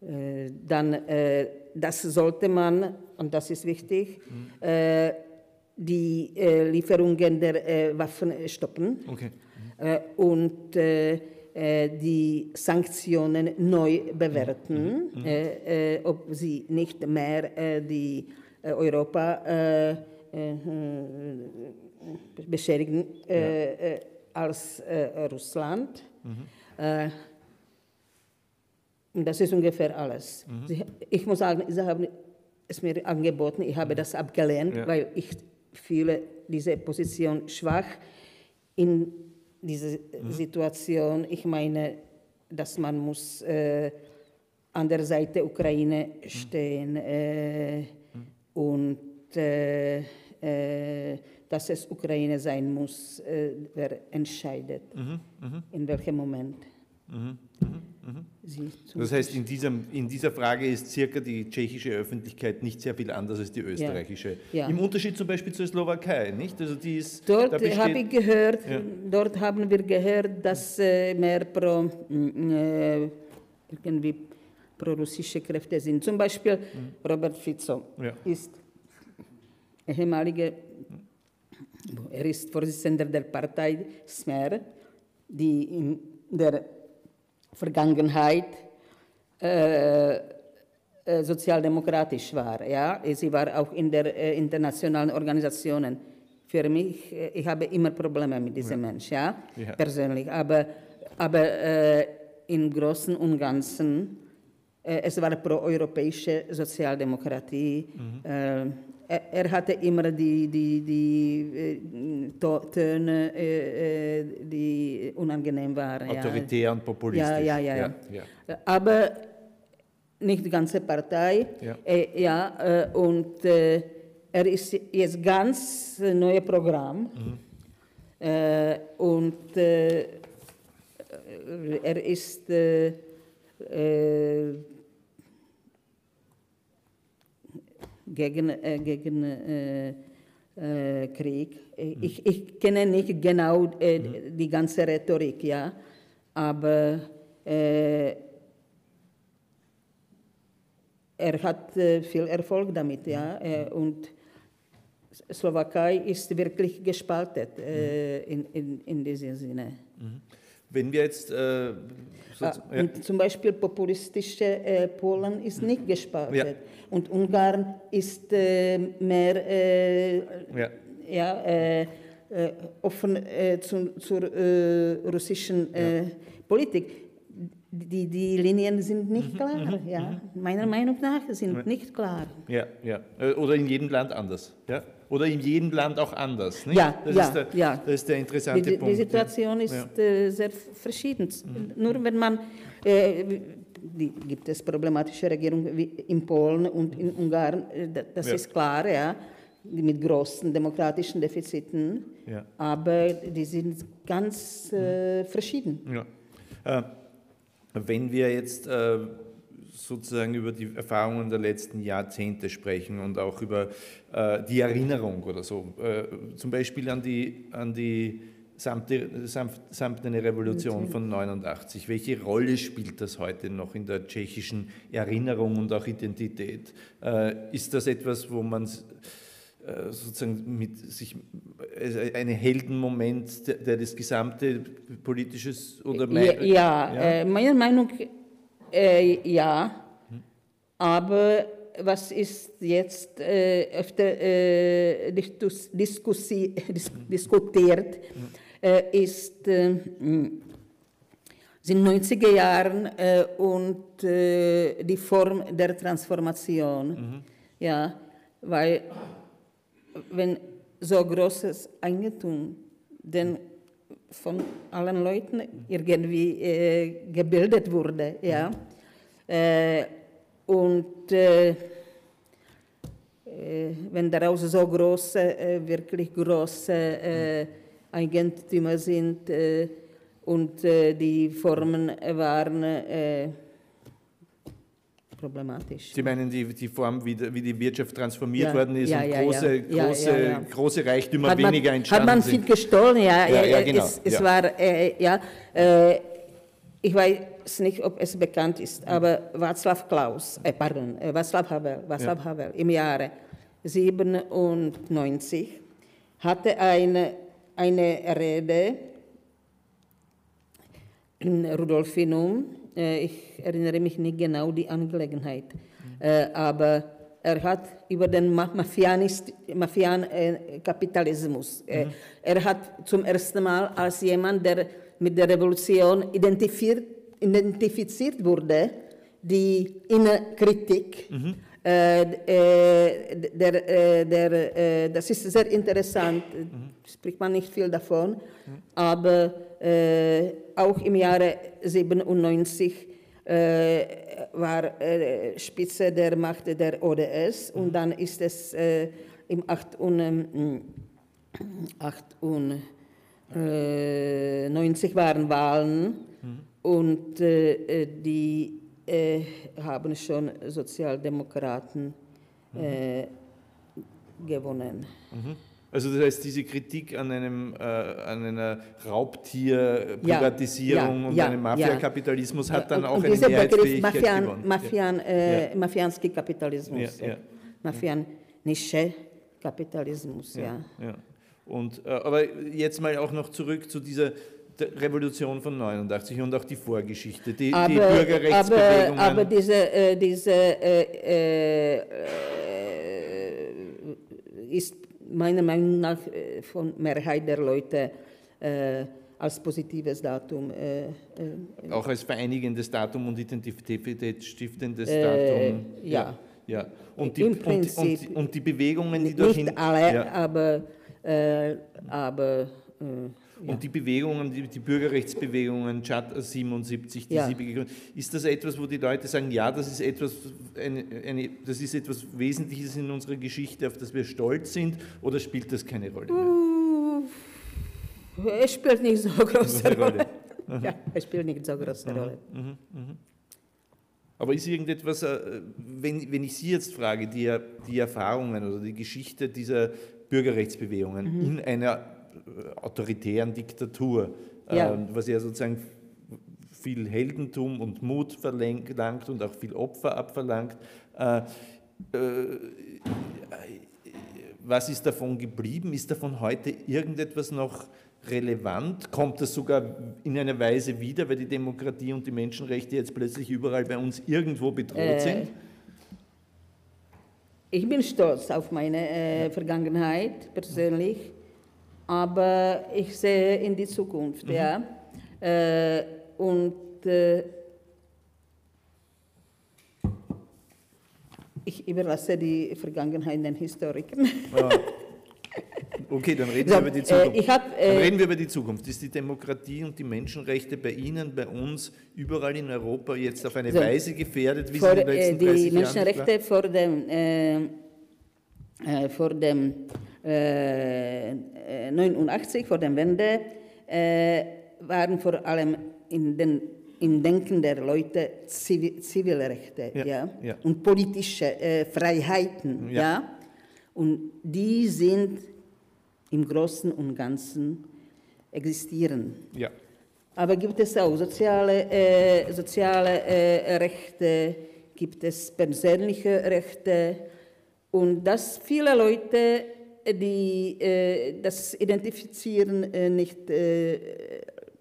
äh, dann, äh, das sollte man, und das ist wichtig, äh, die äh, Lieferungen der Waffen stoppen. Okay. äh, und die Sanktionen neu bewerten, äh, äh, ob sie nicht mehr die Europa äh, beschädigen äh, als äh, Russland. Äh, Und das ist ungefähr alles. Sie, ich muss sagen, sie haben es mir angeboten, ich habe das abgelehnt, Ja. weil ich fühle diese Position schwach in dieser Situation. Ich meine, dass man muss äh, an der Seite Ukraine stehen äh, und äh, äh, dass es Ukraine sein muss, äh, wer entscheidet, in welchem Moment. Sie zum Das heißt, in, diesem, in dieser Frage ist circa die tschechische Öffentlichkeit nicht sehr viel anders als die österreichische. Ja. Im Unterschied zum Beispiel zur Slowakei, nicht? Also die ist, Dort habe ich gehört, Ja. dort haben wir gehört, dass äh, mehr pro mm, äh, irgendwie pro-russische Kräfte sind. Zum Beispiel Robert Fico Mhm. Ja. ist ehemaliger, er ist Vorsitzender der Partei Smer, die in der Vergangenheit äh, äh, sozialdemokratisch war. Ja? Sie war auch in der äh, internationalen Organisationen. Für mich, äh, ich habe immer Probleme mit diesem Mensch, ja? Ja. persönlich. Aber, aber äh, im Großen und Ganzen, es war proeuropäische Sozialdemokratie. Äh, er, hatte immer die, die, die äh, To- Töne, äh, äh, die unangenehm waren. ja. autoritär und populistisch. Ja, ja, ja. ja, ja. Aber nicht die ganze Partei. Ja. Äh, ja äh, und äh, er ist jetzt ganz äh, neues Programm. Äh, und äh, er ist äh, äh, gegen, äh, gegen äh, äh, Krieg. Ich, ich kenne nicht genau äh, die ganze Rhetorik, ja, aber äh, er hat äh, viel Erfolg damit, ja, und Slowakei ist wirklich gespalten in, in, in diesem Sinne. Wenn wir jetzt. Äh, so, Ah, ja. Zum Beispiel populistische äh, Polen ist nicht gespalten. Ja. Und Ungarn ist äh, mehr äh, Ja. ja, äh, äh, offen zu, zur russischen Politik. Die, die Linien sind nicht Mhm, klar. Ja. Meiner Meinung nach sind nicht klar. Ja, ja. Äh, Oder in jedem Land anders. Ja? Oder in jedem Land auch anders. Nicht? Ja, das, ja, ist der, ja. das ist der interessante Die, die, Punkt. die Situation ist. Mhm. äh, sehr verschieden. Nur wenn man, äh, die, gibt es problematische Regierungen wie in Polen und in Ungarn, äh, da- das Ja. ist klar, ja, mit großen demokratischen Defiziten, Ja. aber die sind ganz äh, verschieden. Ja. Wenn wir jetzt äh, sozusagen über die Erfahrungen der letzten Jahrzehnte sprechen und auch über äh, die Erinnerung oder so, äh, zum Beispiel an die, an die Samte, Samt, Samtene Revolution von 89. Welche Rolle spielt das heute noch in der tschechischen Erinnerung und auch Identität? Ist das etwas, wo man sozusagen mit sich äh, ein Heldenmoment, der, das gesamte politisches oder Ja, ja, Ja? Äh, meiner Meinung äh, ja, aber was ist jetzt äh, öfter äh, diskus, diskussi, dis, diskutiert, äh, ist äh, mh, sind 90er Jahren äh, und äh, die Form der Transformation. Ja, weil wenn so großes Eigentum denn von allen Leuten irgendwie äh, gebildet wurde, ja, äh, und äh, äh, wenn daraus so große, äh, wirklich große äh, Eigentümer sind und die Formen waren problematisch. Sie meinen die, die Form, wie, die- wie die Wirtschaft transformiert Ja, worden ist ja, und ja, große, große, große Reichtümer hat man, weniger Hat entstanden man viel sind. gestohlen, ja. Ja, äh, genau, Es, es war, äh, ja, äh, ich weiß nicht, ob es bekannt ist, aber Václav Klaus, äh, pardon, äh, Václav Havel, Václav Havel im Jahre 97 hatte eine, eine Rede in Rudolfinum. Äh, ich erinnere mich nicht genau die Angelegenheit, äh, aber er hat über den Mafian-Kapitalismus, äh, er hat zum ersten Mal als jemand, der mit der Revolution identifiziert, identifiziert wurde, die Innenkritik. Äh, äh, der, äh, der, äh, das ist sehr interessant, spricht man nicht viel davon, aber äh, auch im Jahre 97 äh, war äh, Spitze der Macht der ODS und dann ist es äh, im 8 und, ähm, 98 waren Wahlen und die haben schon Sozialdemokraten gewonnen. Also das heißt, diese Kritik an, einem, äh, an einer Raubtierprivatisierung Ja, und ja, einem ja. Mafiakapitalismus hat dann und, auch und eine Mehrheitsfähigkeit Mafian, gewonnen. Mafian, äh, Mafianski Kapitalismus, Ja, ja. Mafianische Kapitalismus, ja. ja. ja. Und, äh, aber jetzt mal auch noch zurück zu dieser Revolution von 89 und auch die Vorgeschichte, die, die aber, Bürgerrechtsbewegungen. aber, aber diese, äh, diese äh, äh, äh, ist meiner Meinung nach äh, von Mehrheit der Leute äh, als positives Datum. Äh, äh, Auch als vereinigendes Datum und identitätsstiftendes Äh, Datum. ja. ja. Und, die, und, und, und die Bewegungen, die dorthin. nicht alle, ja. aber, äh, aber äh, Und die Bewegungen, die, die Bürgerrechtsbewegungen, Chat 77, die Ja. Sie gegründet ist das etwas, wo die Leute sagen, ja, das ist etwas, eine, eine, das ist etwas Wesentliches in unserer Geschichte, auf das wir stolz sind, oder spielt das keine Rolle mehr? es spielt nicht so große Eine Rolle. Rolle. ja, es spielt nicht so große Rolle. Aber ist irgendetwas, äh, wenn, wenn ich Sie jetzt frage, die, die Erfahrungen oder die Geschichte dieser Bürgerrechtsbewegungen Mhm. in einer autoritären Diktatur, Ja. ähm, was ja sozusagen viel Heldentum und Mut verlangt und auch viel Opfer abverlangt, äh, äh, was ist davon geblieben? Ist davon heute irgendetwas noch relevant? Kommt das sogar in einer Weise wieder, weil die Demokratie und die Menschenrechte jetzt plötzlich überall bei uns irgendwo bedroht Äh, sind? Ich bin stolz auf meine äh, Vergangenheit persönlich, aber ich sehe in die Zukunft, ja. Äh, und äh, ich überlasse die Vergangenheit den Historikern. Ja. Okay, dann reden So, wir über die äh, Zukunft. hab, dann äh, reden wir über die Zukunft. Ist die Demokratie und die Menschenrechte bei Ihnen, bei uns, überall in Europa jetzt auf eine So, Weise gefährdet, wie vor, sie in den äh, letzten die 30 Jahren Menschenrechte vor dem, äh, äh, vor dem äh, äh, 89, vor der Wende, äh, waren vor allem in den, im Denken der Leute Zivi Zivilrechte Ja, ja, ja. und politische äh, Freiheiten. Ja. Ja. Und die sind im Großen und Ganzen existieren. Ja. Aber gibt es auch soziale, äh, soziale äh, Rechte, gibt es persönliche Rechte und dass viele Leute, die äh, das identifizieren äh, nicht äh,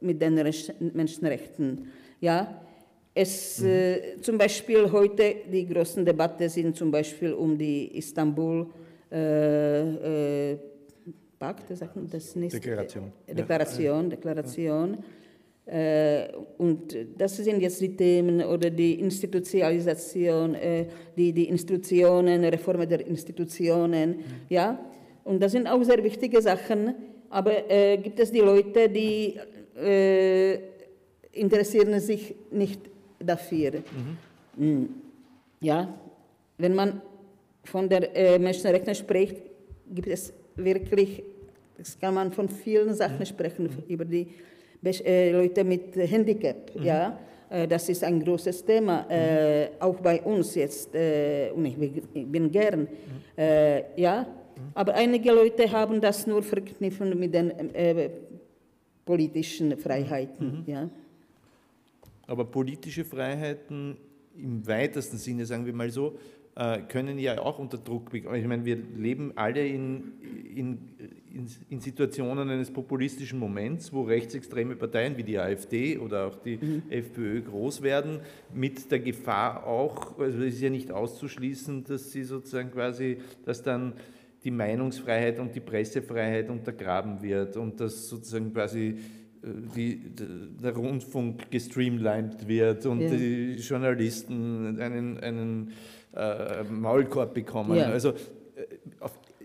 mit den Recht- Menschenrechten. Ja? Es, äh, zum Beispiel heute, die großen Debatten sind zum Beispiel um die Istanbul äh, äh, Pakt, sagt man das nicht? Deklaration. Äh, Deklaration, Deklaration. Äh, und das sind jetzt die Themen oder die Institutionalisation, äh, die, die Institutionen, Reform der Institutionen, ja. Und das sind auch sehr wichtige Sachen, aber äh, gibt es die Leute, die äh, interessieren sich nicht dafür. Mm. Ja, wenn man von der äh, Menschenrechten spricht, gibt es wirklich, das kann man von vielen Sachen sprechen, über die Leute mit Handicap, ja. Äh, Das ist ein großes Thema, äh, auch bei uns jetzt, und ich bin- gern, äh, ja. Aber einige Leute haben das nur verknüpfen mit den äh, politischen Freiheiten, ja. Aber politische Freiheiten im weitesten Sinne, sagen wir mal so, äh, können ja auch unter Druck bekommen. Ich meine, wir leben alle in, in, in, in Situationen eines populistischen Moments, wo rechtsextreme Parteien wie die AfD oder auch die FPÖ groß werden, mit der Gefahr auch, also es ist ja nicht auszuschließen, dass sie sozusagen quasi, dass dann die Meinungsfreiheit und die Pressefreiheit untergraben wird und dass sozusagen quasi die, der Rundfunk gestreamlined wird und Ja. die Journalisten einen, einen äh, Maulkorb bekommen. Ja. Also äh,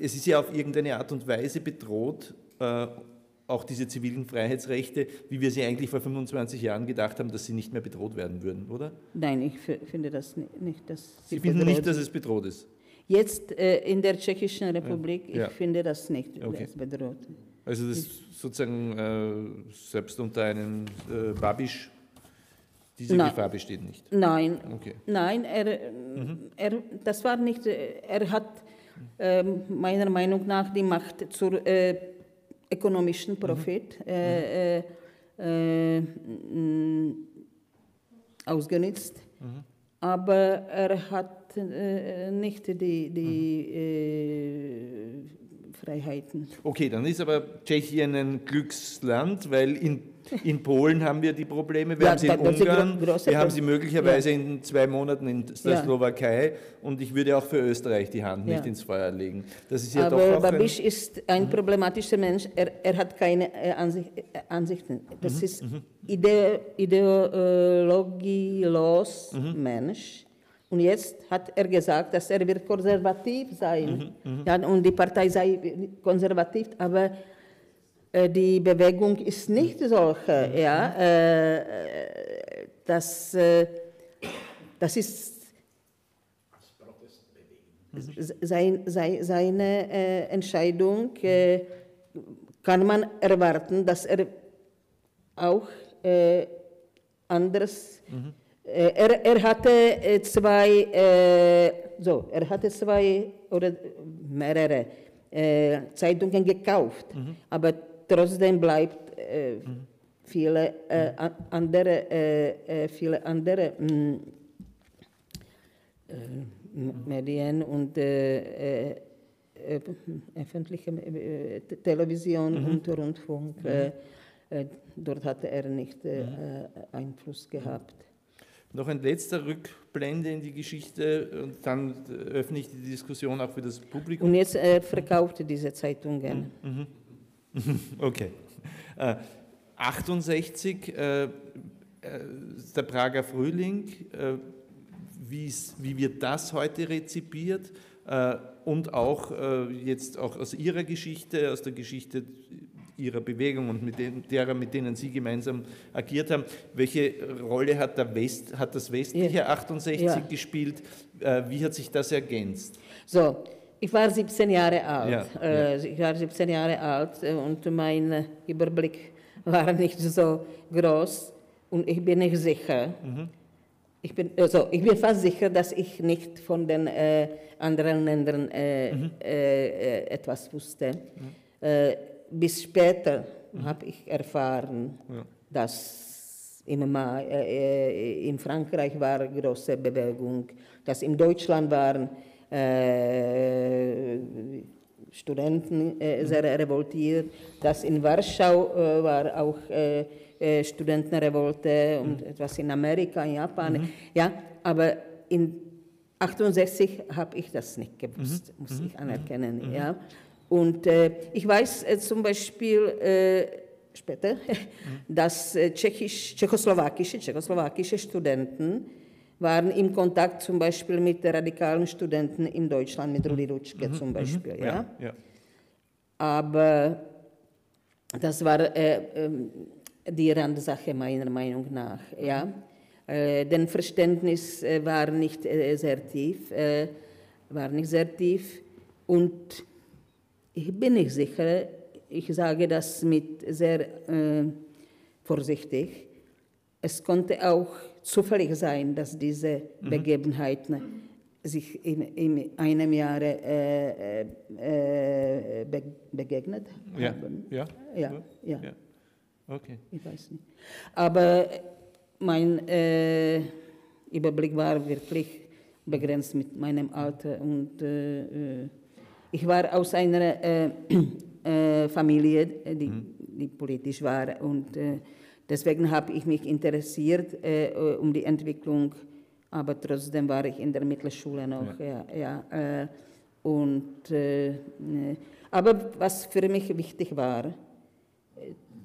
es ist ja auf irgendeine Art und Weise bedroht, äh, auch diese zivilen Freiheitsrechte, wie wir sie eigentlich vor 25 Jahren gedacht haben, dass sie nicht mehr bedroht werden würden, oder? Nein, ich fi- finde das ni- nicht, dass Sie finden nicht, dass es bedroht ist. Jetzt äh, in der Tschechischen Republik, Ja. ich finde das nicht Okay. das bedroht. Also das sozusagen äh, selbst unter einem äh, Babisch, diese Nein. Gefahr besteht nicht. Nein, Okay. nein, er, er, das war nicht, äh, er hat meiner Meinung nach die Macht zur äh, ökonomischen Profit äh, äh, äh, m, ausgenutzt, aber er hat nicht die, die äh, Freiheiten. Okay, dann ist aber Tschechien ein Glücksland, weil in, in Polen haben wir die Probleme, wir Ja, haben sie in Ungarn, wir haben sie möglicherweise in zwei Monaten in der Ja. Slowakei und ich würde auch für Österreich die Hand nicht Ja. ins Feuer legen. Das ist ja Aber doch auch ein, Babiš ist ein problematischer Mensch. Er, er hat keine äh, Ansicht, äh, Ansichten. Das ist ide ideologielos Mensch. Und jetzt hat er gesagt, dass er wird konservativ sein. Ja, und die Partei sei konservativ, aber die Bewegung ist nicht solche. Ja, äh, äh, das, äh, das ist sein, sei, seine äh, Entscheidung äh, kann man erwarten, dass er auch äh, anders. Äh, er, er hatte äh, zwei, äh, so, er hatte zwei oder mehrere äh, Zeitungen gekauft, aber trotzdem bleibt äh, viele äh, an- andere, äh, äh, viele andere. mh, äh, M- Medien und äh, äh, äh, öffentliche äh, Te- Television und Rundfunk. Äh, äh, dort hatte er nicht äh, äh, Einfluss gehabt. noch ein letzter Rückblende in die Geschichte und dann öffne ich die Diskussion auch für das Publikum. Und jetzt er verkaufte diese Zeitungen. Okay. Äh, 68, äh, äh, der Prager Frühling, äh, wie, wird das heute rezipiert? Äh, und auch äh, jetzt auch aus Ihrer Geschichte, aus der Geschichte Ihrer Bewegung und mit den, derer, mit denen Sie gemeinsam agiert haben, welche Rolle hat, der West, hat das westliche Ja. 68 Ja. gespielt? Wie hat sich das ergänzt? So, ich war 17 Jahre alt. Ja, Äh, Ich war 17 Jahre alt äh, und mein äh, Überblick war nicht so groß. Und ich bin nicht sicher. Ich bin, also, ich bin fast sicher, dass ich nicht von den äh, anderen Ländern äh, äh, äh, etwas wusste. Äh, bis später habe ich erfahren, dass im Mai, in Frankreich war eine große Bewegung, dass in Deutschland waren Studenten äh, sehr revoltiert, dass in Warschau äh, war auch äh, äh, Studentenrevolte und etwas in Amerika, in Japan. Ja, aber in 68 habe ich das nicht gewusst, muss ich anerkennen. Ja. Und äh, ich weiß äh, zum Beispiel äh, später, dass äh, tschechisch, tschechoslowakische, tschechoslowakische Studenten waren im Kontakt zum Beispiel mit radikalen Studenten in Deutschland, mit Rudi Rutschke zum Beispiel. Ja? ja. Aber das war äh, ähm, die Randsache meiner Meinung nach. Ja? Äh, denn Verständnis äh, war nicht äh, sehr tief, äh, war nicht sehr tief und ich bin nicht sicher, ich sage das mit sehr äh, vorsichtig, es konnte auch zufällig sein, dass diese Begebenheiten sich in, in einem Jahr äh, äh, be begegnet Ja. haben. Ja. Ja, ja, ja. Okay. ich weiß nicht. Aber mein äh, Überblick war wirklich begrenzt mit meinem Alter und äh, äh, ich war aus einer äh, äh, Familie, die, die politisch war und äh, deswegen habe ich mich interessiert äh, um die Entwicklung, aber trotzdem war ich in der Mittelschule noch. Ja. Ja, äh, und, äh, äh, aber was für mich wichtig war,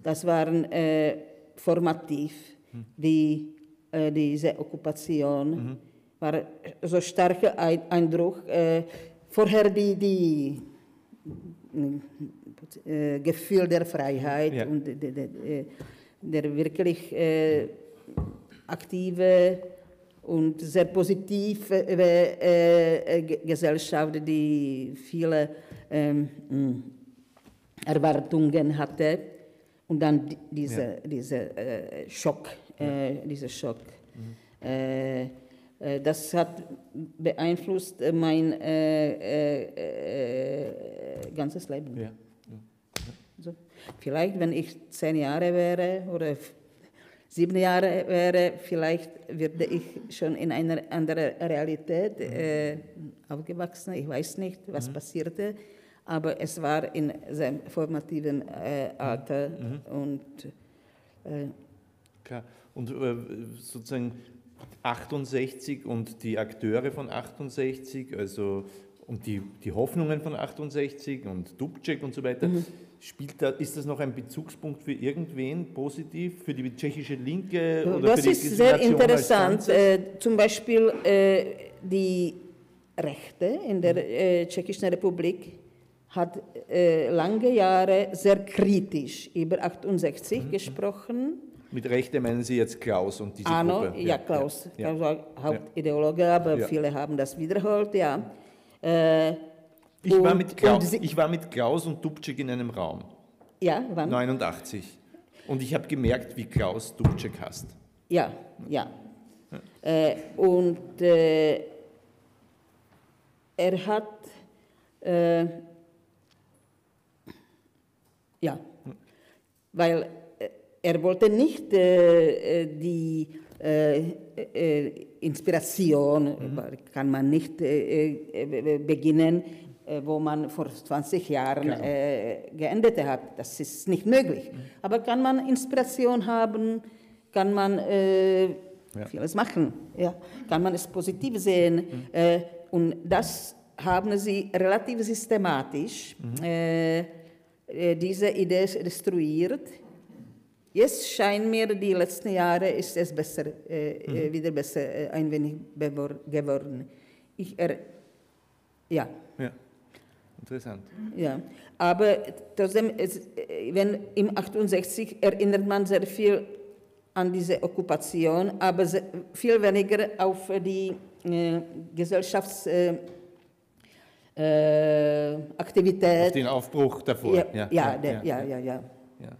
Das waren äh, formativ, die, äh, diese Okkupation. War so starker Ein Eindruck. Äh, vorher die, die äh, Gefühl der Freiheit Ja. und der, der, der, der wirklich äh, aktive und sehr positive äh, äh, Ge- Gesellschaft, die viele ähm, mh, Erwartungen hatte. Und dann di- diese, diese äh, Schock, äh, dieser Schock. Äh, äh, das hat beeinflusst mein äh, ganzes Leben. Ja. So. Vielleicht, wenn ich zehn Jahre wäre oder sieben Jahre wäre, vielleicht würde ich schon in einer anderen Realität äh, aufgewachsen. Ich weiß nicht, was passierte, aber es war in seinem formativen äh, Alter und äh, Klar. Und äh, sozusagen 68 und die Akteure von 68, also und die, die Hoffnungen von 68 und Dubček und so weiter, spielt da, ist das noch ein Bezugspunkt für irgendwen positiv, für die tschechische Linke oder das für die ist sehr interessant. Äh, zum Beispiel äh, die Rechte in der äh, Tschechischen Republik hat äh, lange Jahre sehr kritisch über 68 gesprochen. Mit Rechte meinen Sie jetzt Klaus und diese Arno, Gruppe? ja, Klaus, Ja. Klaus war Hauptideologe, aber Ja. viele haben das wiederholt, ja. Ich, war und- mit Klaus, sie- ich war mit Klaus und Dubček in einem Raum, ja, wann? 89. Und ich habe gemerkt, wie Klaus Dubček hasst. Ja, ja. Äh, und äh, er hat, äh, ja, weil äh, er wollte nicht äh, die äh, Inspiration, weil kann man nicht beginnen, wo man vor 20 Jahren äh, geendet hat. Das ist nicht möglich. Aber kann man Inspiration haben, kann man äh, vieles machen, ja. kann man es positiv sehen. Äh, und das haben sie relativ systematisch, äh, äh, diese Idee destruiert. Jetzt scheint mir, die letzten Jahre ist es besser, äh, äh, wieder besser, äh, ein wenig geworden. Ich er, ja, Ja, interessant. ja. Aber trotzdem, es, wenn im 68 erinnert man sehr viel an diese Okkupation, aber se- viel weniger auf die äh, Gesellschafts... Äh, äh. Auf den Aufbruch davor. Ja, ja, ja, der, ja, ja, ja. ja.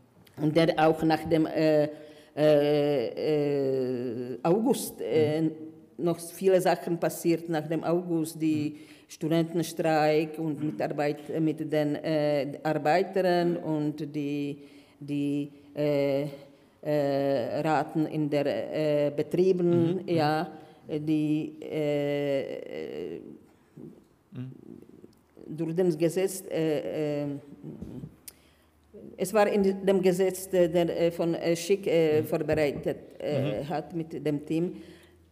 Und der auch nach dem äh, äh, äh, August äh, noch viele Sachen passiert nach dem August, die Studentenstreik und Mitarbeit äh, mit den äh, Arbeitern und die, die äh, äh, Raten in der äh, Betrieben, ja, die äh, durch das Gesetz es war in dem Gesetz, der von Schick äh, vorbereitet äh, hat mit dem Team,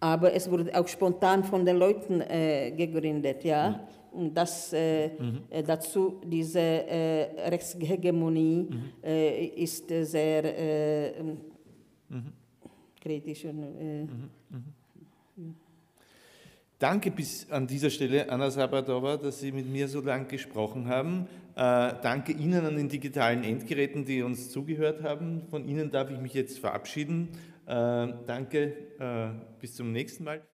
aber es wurde auch spontan von den Leuten äh, gegründet, ja. Und das äh, äh, dazu diese äh, Rechtshegemonie äh, ist äh, sehr äh, ähm, kritisch und äh, Danke bis an dieser Stelle, Anna Sabadova, dass Sie mit mir so lang gesprochen haben. Danke Ihnen an den digitalen Endgeräten, die uns zugehört haben. Von Ihnen darf ich mich jetzt verabschieden. Äh, danke, äh, bis zum nächsten Mal.